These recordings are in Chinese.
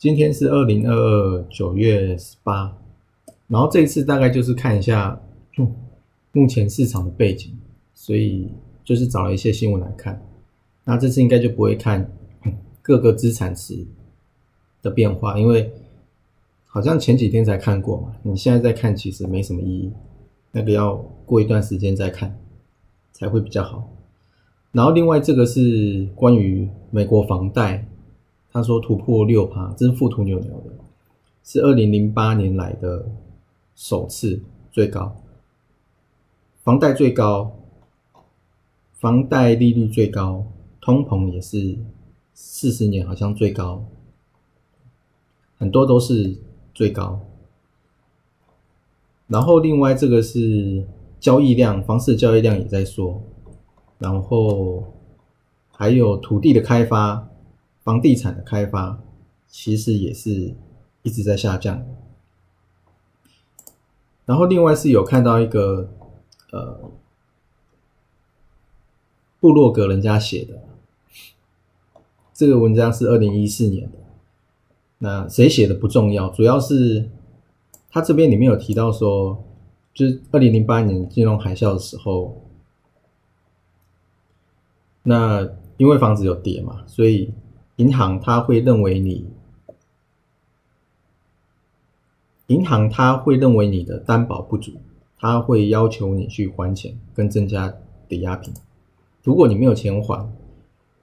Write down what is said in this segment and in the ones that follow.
今天是二零二二九月十八，然后这一次大概就是看一下目前市场的背景，所以就是找了一些新闻来看。那这次应该就不会看各个资产池的变化，因为好像前几天才看过嘛，你现在再看其实没什么意义，那个要过一段时间再看才会比较好。然后另外这个是关于美国房贷。他说突破六趴，这是富途牛牛的，是二零零八年来的首次最高，房贷最高，房贷利率最高，通膨也是四十年好像最高，很多都是最高。然后另外这个是交易量，房市交易量也在缩，然后还有土地的开发。房地产的开发其实也是一直在下降，然后另外是有看到一个呃，部落格人家写的这个文章是二零一四年的，那谁写的不重要，主要是他这边里面有提到说，就是二零零八年金融海啸的时候，那因为房子有跌嘛，所以。银行他会认为你，银行他会认为你的担保不足，他会要求你去还钱跟增加抵押品。如果你没有钱还，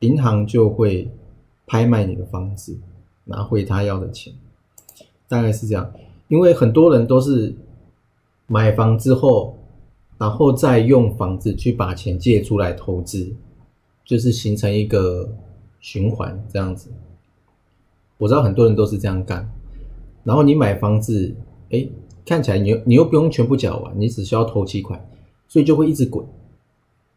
银行就会拍卖你的房子，拿回他要的钱。大概是这样，因为很多人都是买房之后，然后再用房子去把钱借出来投资，就是形成一个。循环这样子，我知道很多人都是这样干。然后你买房子，哎，看起来你你又不用全部缴完，你只需要投期款，所以就会一直滚。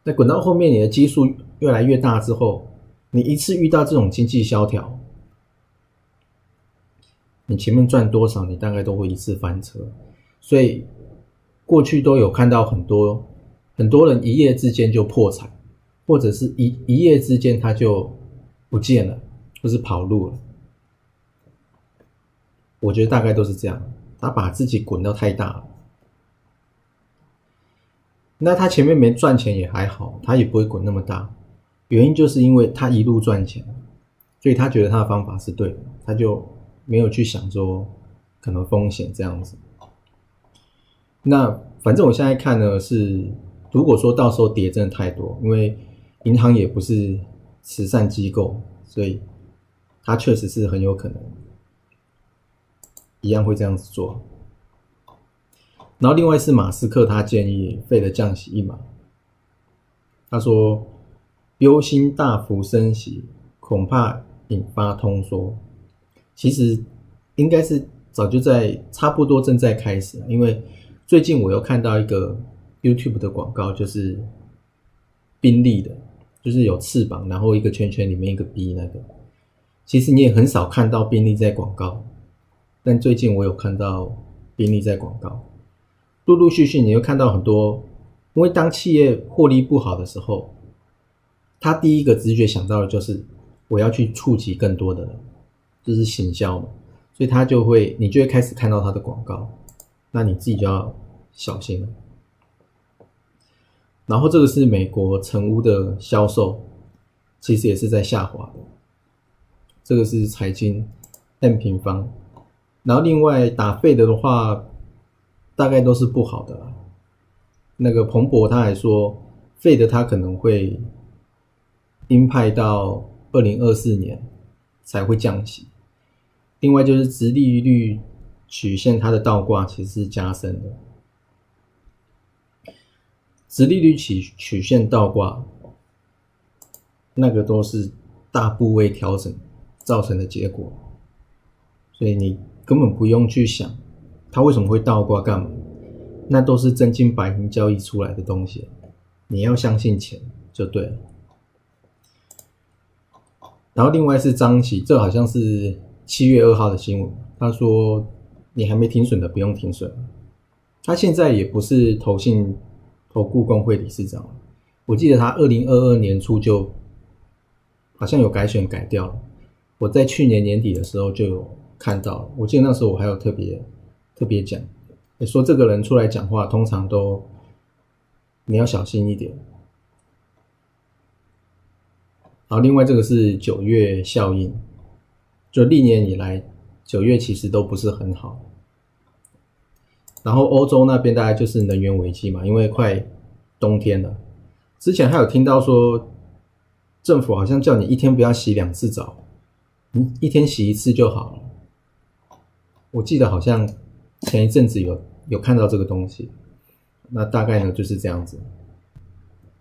那滚到后面，你的基数越来越大之后，你一次遇到这种经济萧条，你前面赚多少，你大概都会一次翻车。所以过去都有看到很多很多人一夜之间就破产，或者是一一夜之间他就。不见了，或是跑路了。我觉得大概都是这样。他把自己滚到太大了，那他前面没赚钱也还好，他也不会滚那么大。原因就是因为他一路赚钱，所以他觉得他的方法是对的，他就没有去想说可能风险这样子。那反正我现在看呢是，如果说到时候跌真的太多，因为银行也不是。慈善机构，所以他确实是很有可能一样会这样子做。然后另外是马斯克，他建议费的降息一码。他说，忧心大幅升息，恐怕引发通缩。其实应该是早就在差不多正在开始，因为最近我又看到一个 YouTube 的广告，就是宾利的。就是有翅膀，然后一个圈圈里面一个 B 那个，其实你也很少看到宾利在广告，但最近我有看到宾利在广告，陆陆续续你会看到很多，因为当企业获利不好的时候，他第一个直觉想到的就是我要去触及更多的人，就是行销嘛，所以他就会你就会开始看到他的广告，那你自己就要小心了。然后这个是美国成屋的销售，其实也是在下滑的。这个是财经 M 平方，然后另外打费的的话，大概都是不好的。那个彭博他还说，费的他可能会鹰派到二零二四年才会降息。另外就是直利率曲线它的倒挂其实是加深的。直利率曲曲线倒挂，那个都是大部位调整造成的结果，所以你根本不用去想它为什么会倒挂干嘛，那都是真金白银交易出来的东西，你要相信钱就对了。然后另外是张喜，这好像是七月二号的新闻，他说你还没停损的不用停损，他现在也不是投信投顾工会理事长，我记得他二零二二年初就好像有改选改掉了，我在去年年底的时候就有看到，我记得那时候我还有特别特别讲，说这个人出来讲话通常都你要小心一点。然后另外这个是九月效应，就历年以来九月其实都不是很好。然后欧洲那边大概就是能源危机嘛，因为快冬天了。之前还有听到说，政府好像叫你一天不要洗两次澡，嗯，一天洗一次就好了。我记得好像前一阵子有有看到这个东西，那大概呢就是这样子。